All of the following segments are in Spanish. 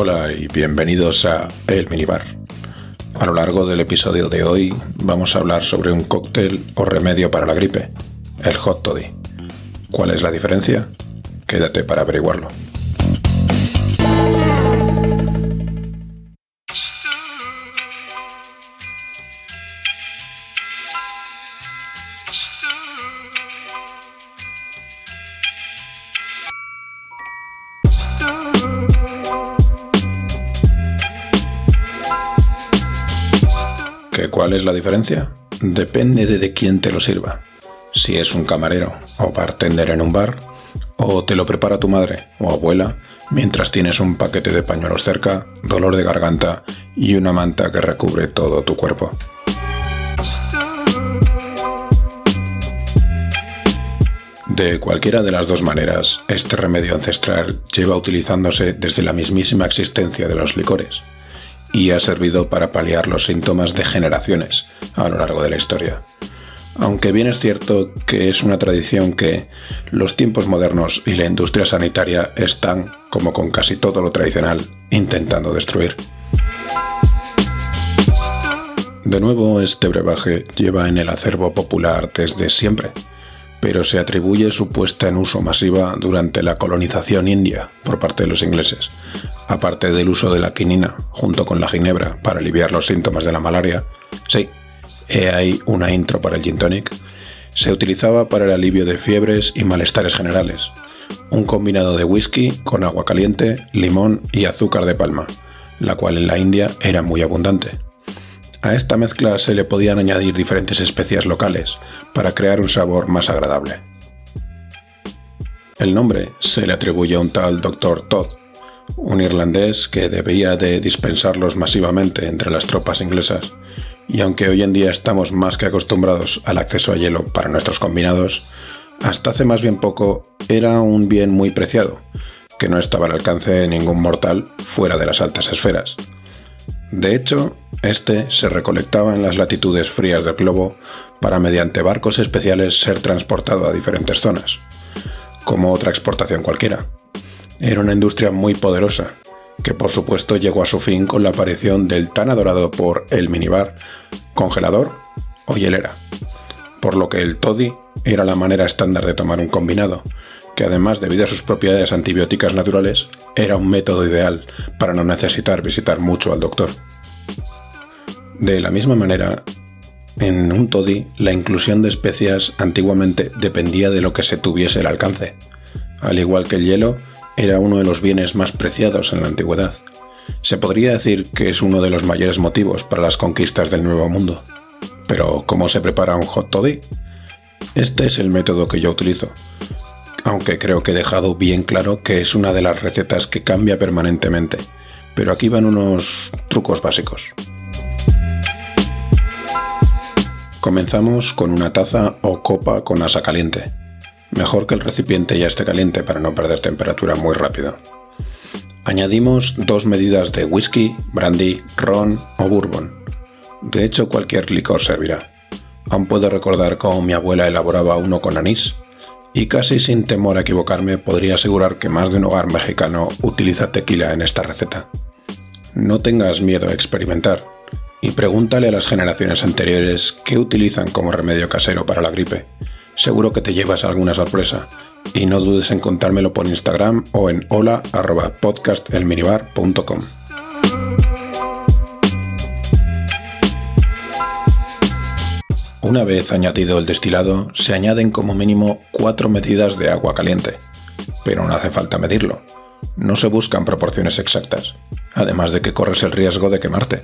Hola y bienvenidos a El Minibar. A lo largo del episodio de hoy vamos a hablar sobre un cóctel o remedio para la gripe, el hot toddy. ¿Cuál es la diferencia? Quédate para averiguarlo. ¿Cuál es la diferencia? Depende de, de quién te lo sirva. Si es un camarero o bartender en un bar, o te lo prepara tu madre o abuela mientras tienes un paquete de pañuelos cerca, dolor de garganta y una manta que recubre todo tu cuerpo. De cualquiera de las dos maneras, este remedio ancestral lleva utilizándose desde la mismísima existencia de los licores y ha servido para paliar los síntomas de generaciones a lo largo de la historia. Aunque bien es cierto que es una tradición que los tiempos modernos y la industria sanitaria están, como con casi todo lo tradicional, intentando destruir. De nuevo, este brebaje lleva en el acervo popular desde siempre, pero se atribuye su puesta en uso masiva durante la colonización india por parte de los ingleses, aparte del uso de la quinina junto con la ginebra para aliviar los síntomas de la malaria, sí, he ahí una intro para el gin tonic, se utilizaba para el alivio de fiebres y malestares generales, un combinado de whisky con agua caliente, limón y azúcar de palma, la cual en la India era muy abundante. A esta mezcla se le podían añadir diferentes especias locales para crear un sabor más agradable. El nombre se le atribuye a un tal Dr. Todd, un irlandés que debía de dispensarlos masivamente entre las tropas inglesas, y aunque hoy en día estamos más que acostumbrados al acceso a hielo para nuestros combinados, hasta hace más bien poco era un bien muy preciado, que no estaba al alcance de ningún mortal fuera de las altas esferas. De hecho, este se recolectaba en las latitudes frías del globo para mediante barcos especiales ser transportado a diferentes zonas, como otra exportación cualquiera. Era una industria muy poderosa, que por supuesto llegó a su fin con la aparición del tan adorado por el minibar, congelador o hielera, por lo que el toddy era la manera estándar de tomar un combinado, que además debido a sus propiedades antibióticas naturales, era un método ideal para no necesitar visitar mucho al doctor. De la misma manera, en un toddy la inclusión de especias antiguamente dependía de lo que se tuviese el alcance. Al igual que el hielo, era uno de los bienes más preciados en la antigüedad. Se podría decir que es uno de los mayores motivos para las conquistas del Nuevo Mundo. Pero, ¿cómo se prepara un hot toddy? Este es el método que yo utilizo, aunque creo que he dejado bien claro que es una de las recetas que cambia permanentemente, pero aquí van unos trucos básicos. Comenzamos con una taza o copa con asa caliente. Mejor que el recipiente ya esté caliente para no perder temperatura muy rápido. Añadimos dos medidas de whisky, brandy, ron o bourbon. De hecho, cualquier licor servirá. Aún puedo recordar cómo mi abuela elaboraba uno con anís, y casi sin temor a equivocarme podría asegurar que más de un hogar mexicano utiliza tequila en esta receta. No tengas miedo a experimentar, y pregúntale a las generaciones anteriores qué utilizan como remedio casero para la gripe seguro que te llevas alguna sorpresa. Y no dudes en contármelo por Instagram o en hola.podcastelminibar.com. Una vez añadido el destilado, se añaden como mínimo 4 medidas de agua caliente. Pero no hace falta medirlo. No se buscan proporciones exactas, además de que corres el riesgo de quemarte.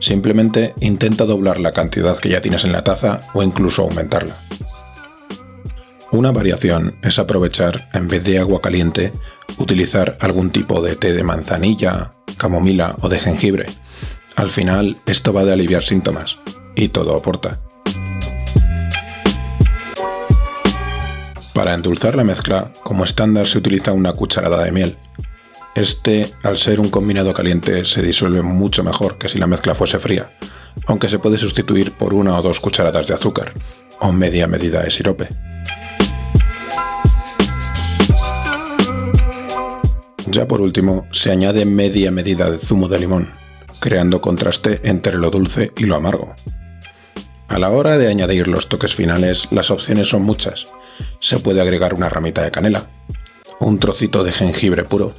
Simplemente intenta doblar la cantidad que ya tienes en la taza o incluso aumentarla. Una variación es aprovechar, en vez de agua caliente, utilizar algún tipo de té de manzanilla, camomila o de jengibre. Al final, esto va de aliviar síntomas, y todo aporta. Para endulzar la mezcla, como estándar se utiliza una cucharada de miel. Este, al ser un combinado caliente, se disuelve mucho mejor que si la mezcla fuese fría, aunque se puede sustituir por una o dos cucharadas de azúcar, o media medida de sirope. Ya por último, se añade media medida de zumo de limón, creando contraste entre lo dulce y lo amargo. A la hora de añadir los toques finales, las opciones son muchas. Se puede agregar una ramita de canela, un trocito de jengibre puro,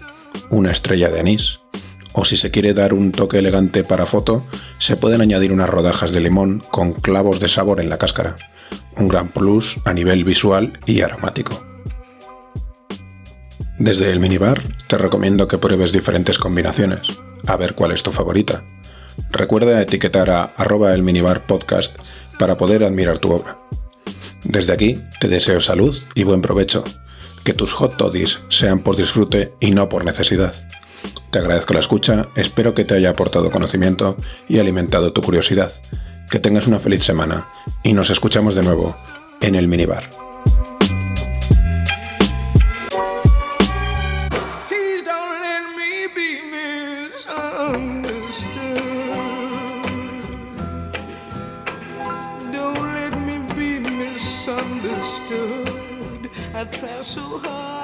una estrella de anís, o si se quiere dar un toque elegante para foto, se pueden añadir unas rodajas de limón con clavos de sabor en la cáscara, un gran plus a nivel visual y aromático. Desde el minibar te recomiendo que pruebes diferentes combinaciones, a ver cuál es tu favorita. Recuerda etiquetar a arroba el minibar podcast para poder admirar tu obra. Desde aquí te deseo salud y buen provecho. Que tus hot toddies sean por disfrute y no por necesidad. Te agradezco la escucha, espero que te haya aportado conocimiento y alimentado tu curiosidad. Que tengas una feliz semana y nos escuchamos de nuevo en el minibar. I try so hard.